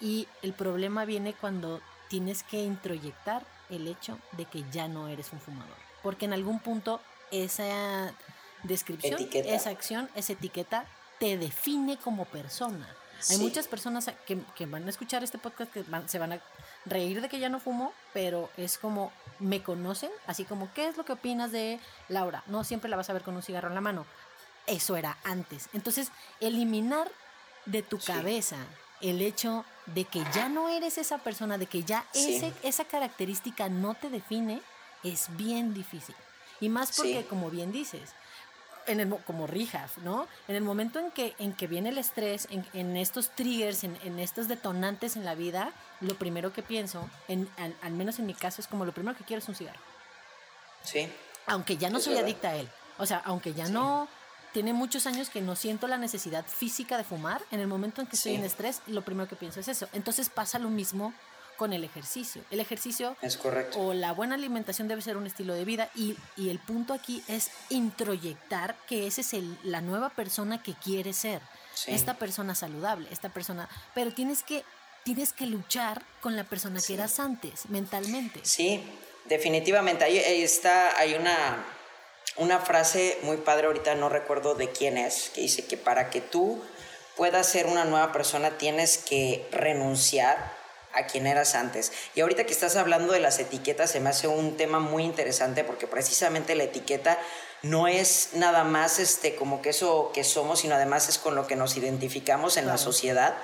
Y el problema viene cuando tienes que introyectar el hecho de que ya no eres un fumador. Porque en algún punto esa descripción, esa acción, esa etiqueta te define como persona. Hay muchas personas que, van a escuchar este podcast que se van a reír de que ya no fumo, pero es como me conocen, así como, ¿qué es lo que opinas de Laura? No siempre la vas a ver con un cigarro en la mano. Eso era antes. Entonces, eliminar de tu cabeza el hecho de que ya no eres esa persona, de que ya ese, esa característica no te define, es bien difícil. Y más porque, como bien dices, en el, como rehab, ¿no? En el momento en que, en que viene el estrés, en, estos triggers, en, estos detonantes en la vida, lo primero que pienso, en, al, menos en mi caso, es como lo primero que quiero es un cigarro. Sí. Aunque ya no soy adicta a él. O sea, aunque ya no tiene muchos años que no siento la necesidad física de fumar, en el momento en que estoy en estrés, lo primero que pienso es eso. Entonces pasa lo mismo con el ejercicio. El ejercicio es correcto. o la buena alimentación debe ser un estilo de vida y, el punto aquí es introyectar que esa es el, la nueva persona que quiere ser. Esta persona saludable, esta persona... Pero tienes que, tienes que luchar con la persona que eras antes, mentalmente. Sí, definitivamente. Ahí, está, hay una, una frase muy padre, ahorita no recuerdo de quién es, que dice que para que tú puedas ser una nueva persona tienes que renunciar a quien eras antes. Y ahorita que estás hablando de las etiquetas, se me hace un tema muy interesante porque precisamente la etiqueta no es nada más este, como que eso que somos, sino además es con lo que nos identificamos en la sociedad.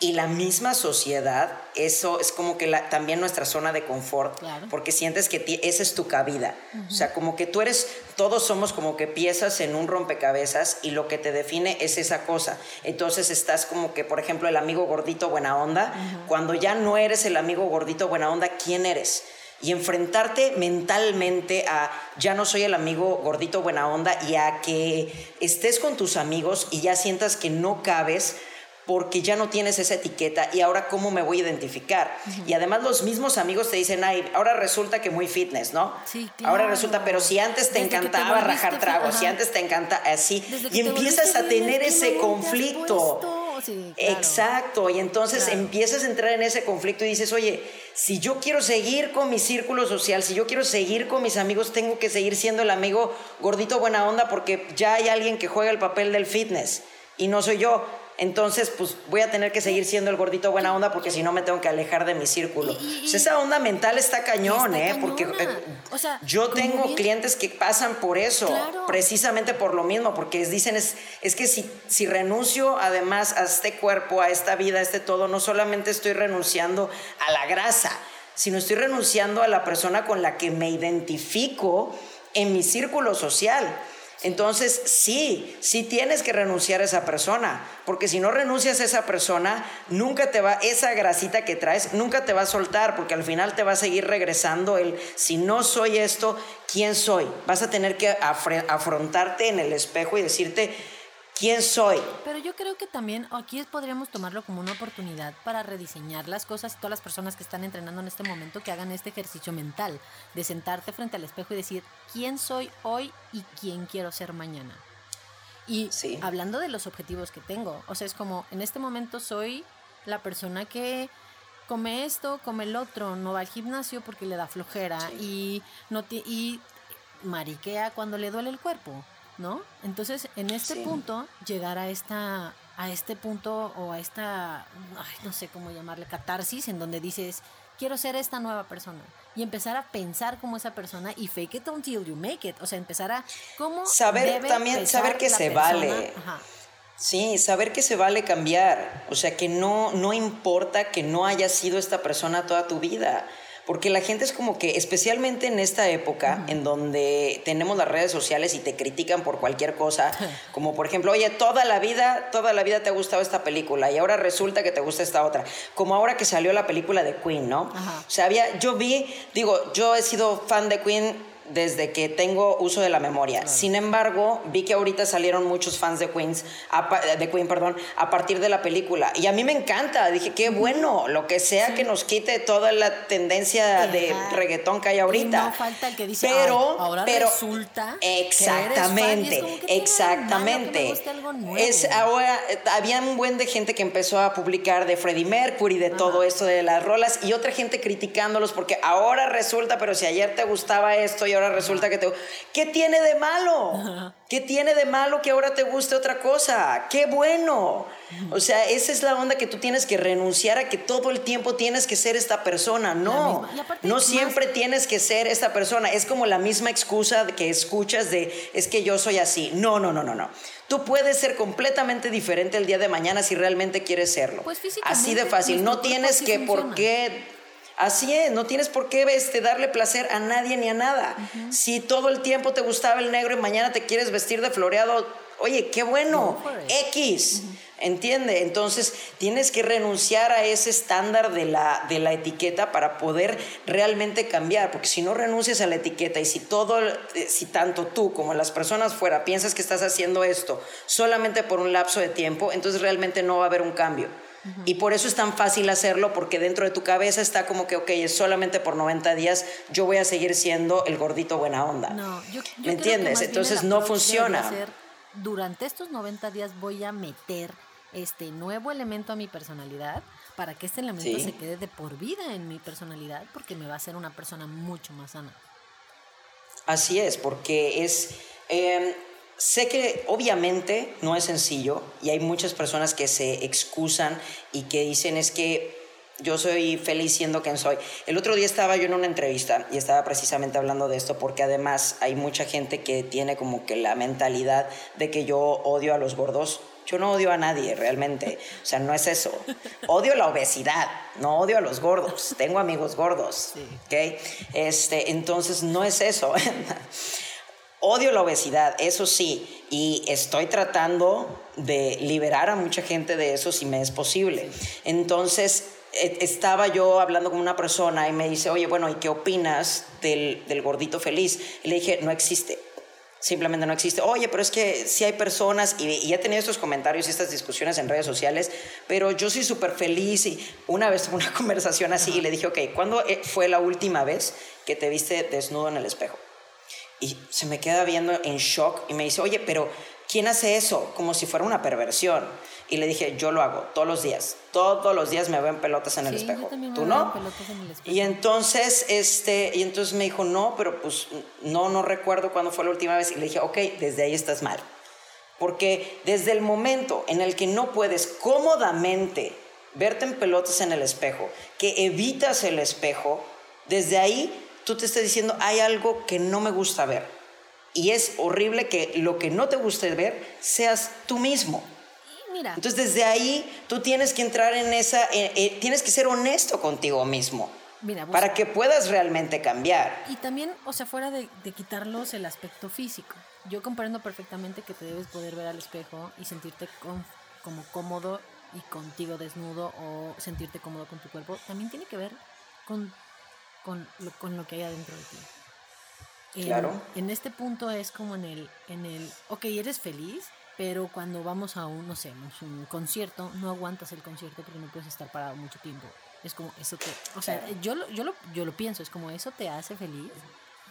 Y la misma sociedad, eso es como que la, también nuestra zona de confort, porque sientes que esa es tu cabida. O sea, como que tú eres, todos somos como que piezas en un rompecabezas y lo que te define es esa cosa. Entonces estás como que, por ejemplo, el amigo gordito buena onda, cuando ya no eres el amigo gordito buena onda, ¿quién eres? y enfrentarte mentalmente a ya no soy el amigo gordito buena onda y a que estés con tus amigos y ya sientas que no cabes porque ya no tienes esa etiqueta y ahora cómo me voy a identificar. Y además los mismos amigos te dicen, ay, ahora resulta que muy fitness, ¿no? Sí, Ahora resulta, pero si antes te encantaba rajar tragos, si antes te encanta así, y empiezas a tener ese conflicto. Exacto, y entonces empiezas a entrar en ese conflicto y dices, oye, si yo quiero seguir con mi círculo social, si yo quiero seguir con mis amigos, tengo que seguir siendo el amigo gordito buena onda porque ya hay alguien que juega el papel del fitness y no soy yo entonces pues voy a tener que seguir siendo el gordito buena onda porque si no me tengo que alejar de mi círculo. Pues, esa onda mental está cañón, ¿eh? Porque eh, yo tengo clientes que pasan por eso, precisamente por lo mismo, porque dicen es, es que si, si renuncio además a este cuerpo, a esta vida, a este todo, no solamente estoy renunciando a la grasa, sino estoy renunciando a la persona con la que me identifico en mi círculo social. Entonces, sí, sí tienes que renunciar a esa persona, porque si no renuncias a esa persona, nunca te va, esa grasita que traes, nunca te va a soltar, porque al final te va a seguir regresando el, si no soy esto, ¿quién soy? Vas a tener que afrontarte en el espejo y decirte, ¿Quién soy? Pero yo creo que también aquí podríamos tomarlo como una oportunidad para rediseñar las cosas y todas las personas que están entrenando en este momento que hagan este ejercicio mental de sentarte frente al espejo y decir quién soy hoy y quién quiero ser mañana. Y hablando de los objetivos que tengo, o sea, es como en este momento soy la persona que come esto, come el otro, no va al gimnasio porque le da flojera y no y mariquea cuando le duele el cuerpo. ¿No? Entonces, en este punto, llegar a esta a este punto o a esta, no sé cómo llamarle, catarsis, en donde dices, quiero ser esta nueva persona. Y empezar a pensar como esa persona y fake it until you make it. O sea, empezar a cómo... Saber también, saber que se vale. Sí, saber que se vale cambiar. O sea, que no, no importa que no haya sido esta persona toda tu vida porque la gente es como que, especialmente en esta época, en donde tenemos las redes sociales y te critican por cualquier cosa, como por ejemplo, oye, toda la vida, toda la vida te ha gustado esta película y ahora resulta que te gusta esta otra, como ahora que salió la película de Queen, ¿no? O sea, había, yo vi, digo, yo he sido fan de Queen desde que tengo uso de la memoria. Sin embargo, vi que ahorita salieron muchos fans de Queens, de Queen, perdón, a partir de la película. Y a mí me encanta. Dije, qué bueno, lo que sea que nos quite toda la tendencia de reggaetón que hay ahorita. no falta el que dice, pero, ahora pero, resulta. Exactamente, exactamente. Es, ahora, había un buen de gente que empezó a publicar de Freddie Mercury, de todo esto de las rolas, y otra gente criticándolos porque ahora resulta, pero si ayer te gustaba esto y ahora resulta que te... ¿Qué tiene de malo? ¿Qué tiene de malo que ahora te guste otra cosa? ¡Qué bueno! O sea, esa es la onda que tú tienes que renunciar a que todo el tiempo tienes que ser esta persona. No, no siempre tienes que ser esta persona. Es como la misma excusa que escuchas de es que yo soy así. No, no, no, no, no. Tú puedes ser completamente diferente el día de mañana si realmente quieres serlo. Pues así de fácil. No tienes que por qué Así es, no tienes por qué este, darle placer a nadie ni a nada. Si todo el tiempo te gustaba el negro y mañana te quieres vestir de floreado, oye, qué bueno, X. ¿Entiende? Entonces tienes que renunciar a ese estándar de la, de la etiqueta para poder realmente cambiar, porque si no renuncias a la etiqueta y si todo, eh, si tanto tú como las personas fuera piensas que estás haciendo esto solamente por un lapso de tiempo, entonces realmente no va a haber un cambio. Y por eso es tan fácil hacerlo, porque dentro de tu cabeza está como que, ok, es solamente por 90 días, yo voy a seguir siendo el gordito buena onda. No, yo, ¿Me entiendes? Entonces no funciona. durante estos 90 días voy a meter este nuevo elemento a mi personalidad para que este elemento se quede de por vida en mi personalidad, porque me va a hacer una persona mucho más sana. Así es, porque es... Em, Sé que obviamente no es sencillo y hay muchas personas que se excusan y que dicen es que yo soy feliz siendo quien soy. El otro día estaba yo en una entrevista y estaba precisamente hablando de esto porque además hay mucha gente que tiene como que la mentalidad de que yo odio a los gordos. Yo no odio a nadie realmente, o sea, no es eso. Odio la obesidad, no odio a los gordos. Tengo amigos gordos, ¿ok? Este, entonces no es eso. Odio la obesidad, eso sí, y estoy tratando de liberar a mucha gente de eso si me es posible. Entonces, e, estaba yo hablando con una persona y me dice, oye, bueno, ¿y qué opinas del, gordito feliz? Y le dije, no existe. Simplemente no existe. Oye, pero es que sí hay personas, y, y he tenido estos comentarios y estas discusiones en redes sociales, pero yo soy súper feliz. Y una vez tuve una conversación así y le dije, ok, ¿cuándo eh, fue la última vez que te viste desnudo en el espejo? Y se me queda viendo en shock y me dice, oye, pero ¿quién hace eso? Como si fuera una perversión. Y le dije, yo lo hago todos los días. Todos los días me veo en pelotas en el espejo. ¿Tú no? Y entonces, este, y entonces me dijo, no, pero pues no, no recuerdo cuándo fue la última vez. Y le dije, ok, desde ahí estás mal. Porque desde el momento en el que no puedes cómodamente verte en pelotas en el espejo, que evitas el espejo, desde ahí tú te estás diciendo, hay algo que no me gusta ver. Y es horrible que lo que no te guste ver seas tú mismo. Mira. Entonces desde ahí tú tienes que entrar en esa, tienes que ser honesto contigo mismo. Mira, para que puedas realmente cambiar. Y también, o sea, fuera de, quitarlos el aspecto físico. Yo comprendo perfectamente que te debes poder ver al espejo y sentirte como cómodo y contigo desnudo o sentirte cómodo con tu cuerpo. También tiene que ver con con lo, con lo que hay adentro de ti. Claro. En, este punto es como en el, en el, ok, eres feliz, pero cuando vamos a un, no sé, un concierto, no aguantas el concierto porque no puedes estar parado mucho tiempo. Es como, eso te, o sea, yo lo, yo lo, yo lo pienso, es como, eso te hace feliz.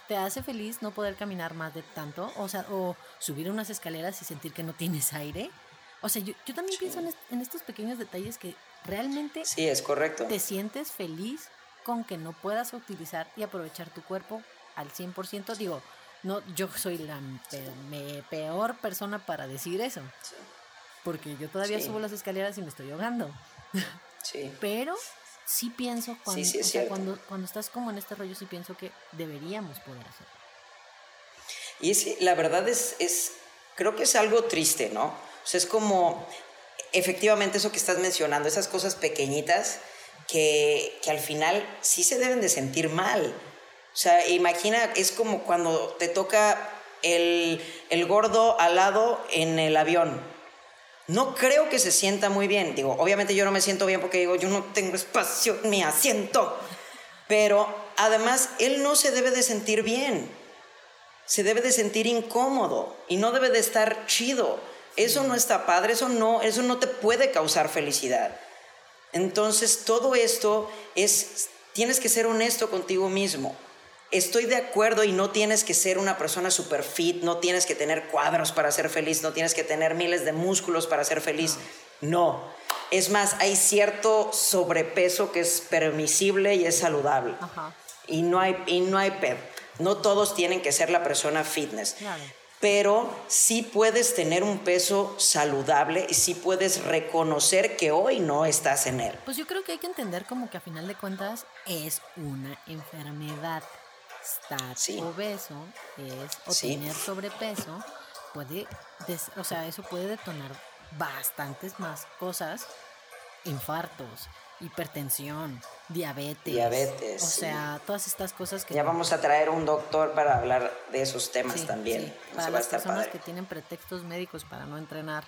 Te hace feliz no poder caminar más de tanto, o sea, o subir unas escaleras y sentir que no tienes aire. O sea, yo, yo también pienso en, en, estos pequeños detalles que realmente sí, es correcto. te sientes feliz con que no puedas utilizar y aprovechar tu cuerpo al 100%. Digo, no, yo soy la peor persona para decir eso. Porque yo todavía subo las escaleras y me estoy ahogando. Sí. Pero sí pienso cuando, cuando, cuando estás como en este rollo, sí pienso que deberíamos poder hacerlo. Y la verdad es, es, creo que es algo triste, ¿no? O sea, es como, efectivamente eso que estás mencionando, esas cosas pequeñitas que, que al final sí se deben de sentir mal. O sea, imagina, es como cuando te toca el, el gordo al lado en el avión. No creo que se sienta muy bien. Digo, obviamente yo no me siento bien porque digo, yo no tengo espacio en mi asiento. Pero además, él no se debe de sentir bien. Se debe de sentir incómodo y no debe de estar chido. Eso no está padre, eso no, eso no te puede causar felicidad. Entonces, todo esto es, tienes que ser honesto contigo mismo. Estoy de acuerdo y no tienes que ser una persona super fit, no tienes que tener cuadros para ser feliz, no tienes que tener miles de músculos para ser feliz. No. Es más, hay cierto sobrepeso que es permisible y es saludable. Y no hay, y no hay pedo. No todos tienen que ser la persona fitness. Pero sí puedes tener un peso saludable y sí puedes reconocer que hoy no estás en él. Pues yo creo que hay que entender como que a final de cuentas es una enfermedad. Estar obeso es, o tener sobrepeso, puede, o sea, eso puede detonar bastantes más cosas, infartos, hipertensión, diabetes. Diabetes. O sea, todas estas cosas que... Ya vamos a traer un doctor para hablar de esos temas también. Para las personas que tienen pretextos médicos para no entrenar.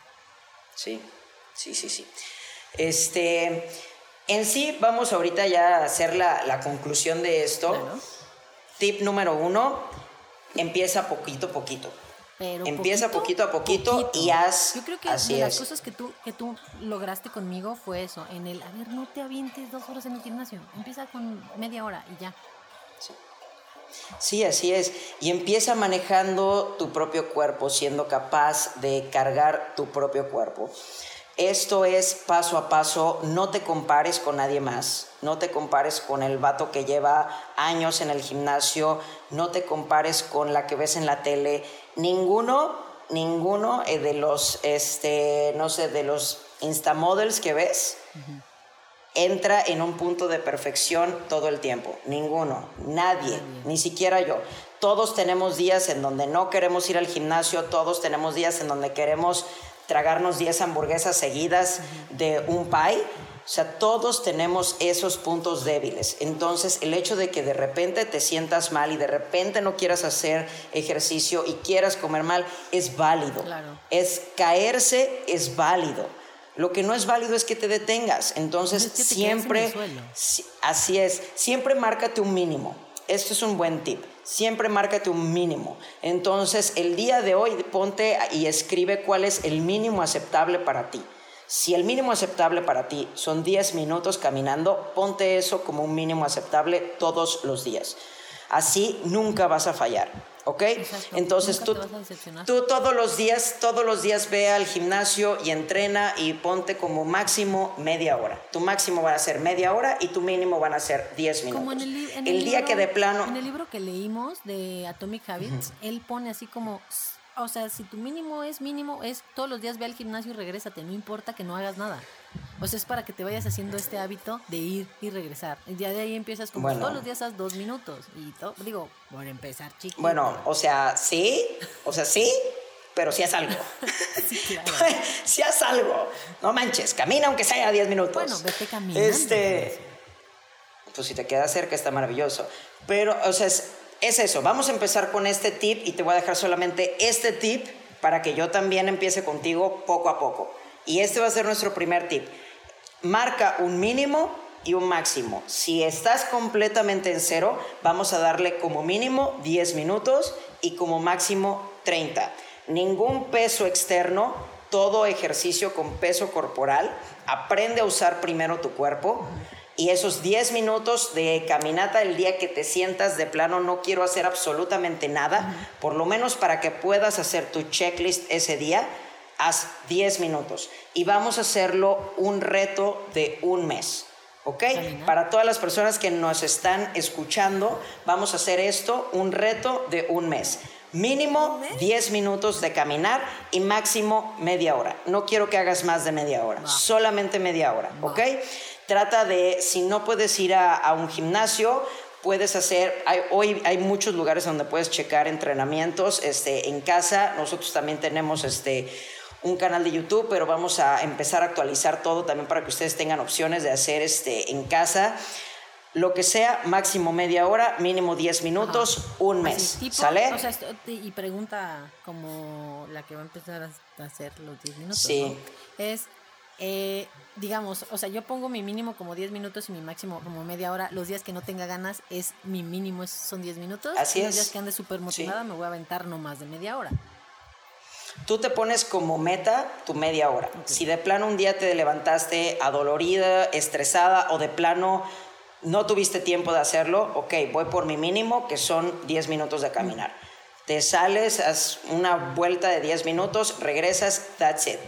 Sí, sí, sí, sí. Este, en sí, vamos ahorita ya a hacer la, la conclusión de esto. Tip número uno, empieza poquito a poquito. Empieza poquito, a poquito, y haz. Yo creo que de las cosas que tú, que tú lograste conmigo fue eso, en el, a ver, no te avientes dos horas en el gimnasio, empieza con media hora y ya. Sí. Sí, así es. Y empieza manejando tu propio cuerpo, siendo capaz de cargar tu propio cuerpo. Esto es paso a paso, no te compares con nadie más, no te compares con el vato que lleva años en el gimnasio, no te compares con la que ves en la tele, ninguno, ninguno eh, de los, este, no sé, de los instamodels que ves, entra en un punto de perfección todo el tiempo, ninguno, nadie, ni siquiera yo. Todos tenemos días en donde no queremos ir al gimnasio, todos tenemos días en donde queremos tragarnos 10 hamburguesas seguidas de un pie. O sea, todos tenemos esos puntos débiles. Entonces, el hecho de que de repente te sientas mal y de repente no quieras hacer ejercicio y quieras comer mal es válido. Es caerse es válido. Lo que no es válido es que te detengas. Entonces, siempre, así es, siempre márcate un mínimo. Esto es un buen tip siempre márcate un mínimo. Entonces, el día de hoy ponte y escribe cuál es el mínimo aceptable para ti. Si el mínimo aceptable para ti son 10 minutos caminando, ponte eso como un mínimo aceptable todos los días. Así nunca vas a fallar. ¿ok? Entonces tú, tú todos los días, todos los días ve al gimnasio y entrena y ponte como máximo media hora. Tu máximo va a ser media hora y tu mínimo van a ser 10 minutos. Como en el, día que de plano... En el libro que leímos de Atomic Habits, él pone así como o sea, si tu mínimo es mínimo, es todos los días ve al gimnasio y regrésate, no importa que no hagas nada. O sea, es para que te vayas haciendo este hábito de ir y regresar. El día de ahí empiezas como todos los días haz dos minutos. Y digo, por empezar, chico. Bueno, o sea, sí, o sea, sí, pero si haz algo. sí, claro. si haz algo. No manches, camina aunque sea 10 minutos. Bueno, vete caminando. Este, pues si te queda cerca está maravilloso. Pero, o sea, es, es eso. Vamos a empezar con este tip y te voy a dejar solamente este tip para que yo también empiece contigo poco a poco. Y este va a ser nuestro primer tip. Marca un mínimo y un máximo. Si estás completamente en cero, vamos a darle como mínimo 10 minutos y como máximo 30. ningún peso externo, todo ejercicio con peso corporal. Aprende a usar primero tu cuerpo. Y esos 10 minutos de caminata el día que te sientas de plano, no quiero hacer absolutamente nada, por lo menos para que puedas hacer tu checklist ese día, haz 10 minutos. Y vamos a hacerlo un reto de un mes. ¿Ok? Para todas las personas que nos están escuchando, vamos a hacer esto, un reto de un mes. Mínimo 10 minutos de caminar y máximo media hora. No quiero que hagas más de media hora, solamente media hora, ¿ok? Trata de, si no puedes ir a, un gimnasio, puedes hacer, hoy hay muchos lugares donde puedes checar entrenamientos este, en casa. Nosotros también tenemos este, un canal de YouTube, pero vamos a empezar a actualizar todo también para que ustedes tengan opciones de hacer este, en casa. Lo que sea, máximo media hora, mínimo 10 minutos, un mes. ¿Sale? O sea, y pregunta como la que va a empezar a hacer los 10 minutos. Sí. Es, eh, digamos, o sea, yo pongo mi mínimo como 10 minutos y mi máximo como media hora. Los días que no tenga ganas es mi mínimo son 10 minutos. Así y Los días que ande súper motivada me voy a aventar no más de media hora. Tú te pones como meta tu media hora. Si de plano un día te levantaste adolorida, estresada o de plano no tuviste tiempo de hacerlo, ok, voy por mi mínimo, que son 10 minutos de caminar. Te sales, haz una vuelta de 10 minutos, regresas, that's it.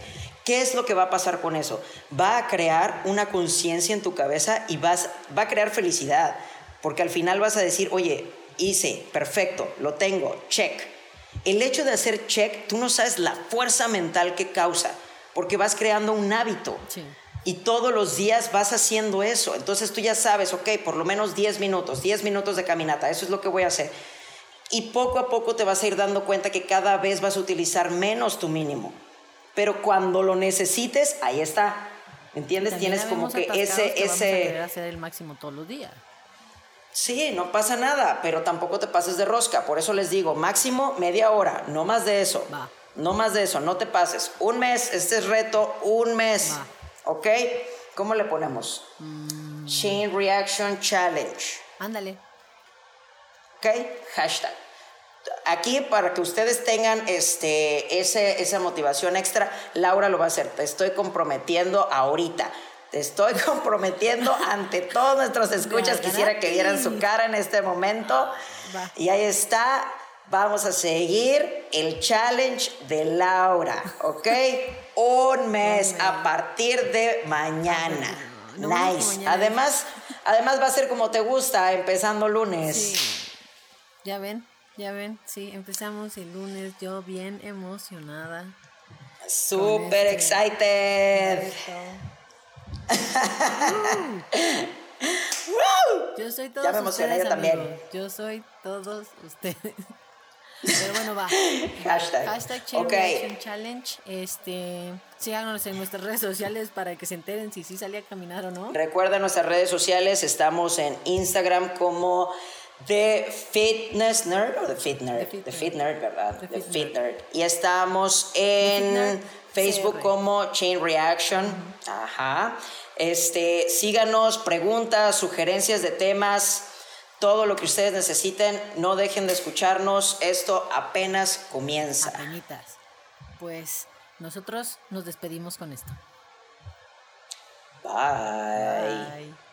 ¿Qué es lo que va a pasar con eso? Va a crear una conciencia en tu cabeza y vas, va a crear felicidad, porque al final vas a decir, oye, hice, perfecto, lo tengo, check. El hecho de hacer check, tú no sabes la fuerza mental que causa, porque vas creando un hábito. Y todos los días vas haciendo eso. Entonces tú ya sabes, ok, por lo menos 10 minutos, 10 minutos de caminata, eso es lo que voy a hacer. Y poco a poco te vas a ir dando cuenta que cada vez vas a utilizar menos tu mínimo pero cuando lo necesites, ahí está. ¿Me entiendes? Tienes como que ese... Que ese... a hacer el máximo todos los días. Sí, no pasa nada, pero tampoco te pases de rosca. Por eso les digo, máximo media hora, no más de eso. Va. No más de eso, no te pases. Un mes, este es reto, un mes. Va. ¿Ok? ¿Cómo le ponemos? Mm. Chain Reaction Challenge. Ándale. ¿Ok? Hashtag aquí para que ustedes tengan este, ese, esa motivación extra, Laura lo va a hacer. Te estoy comprometiendo ahorita. Te estoy comprometiendo ante todos nuestros escuchas. Quisiera que vieran su cara en este momento. Y ahí está. Vamos a seguir el challenge de Laura, ¿ok? Un mes a partir de mañana. nice. Además, además va a ser como te gusta, empezando lunes. Ya ven. Ya ven, sí, empezamos el lunes, yo bien emocionada. Super este excited. yo soy todos ya me emocioné ustedes, yo también. Yo soy todos ustedes. Pero bueno, va. Hashtag. Hashtag okay. Challenge. Este, síganos en nuestras redes sociales para que se enteren si sí salía a caminar o no. Recuerda nuestras redes sociales. Estamos en Instagram como The Fitness Nerd o The Fit Nerd. The Fit, Nerd, ¿verdad? The, Fit, Nerd. Y estamos en Facebook como Chain Reaction. Ajá. Este, síganos, preguntas, sugerencias de temas, todo lo que ustedes necesiten. No dejen de escucharnos. Esto apenas comienza. Apenitas. Pues nosotros nos despedimos con esto. Bye. Bye.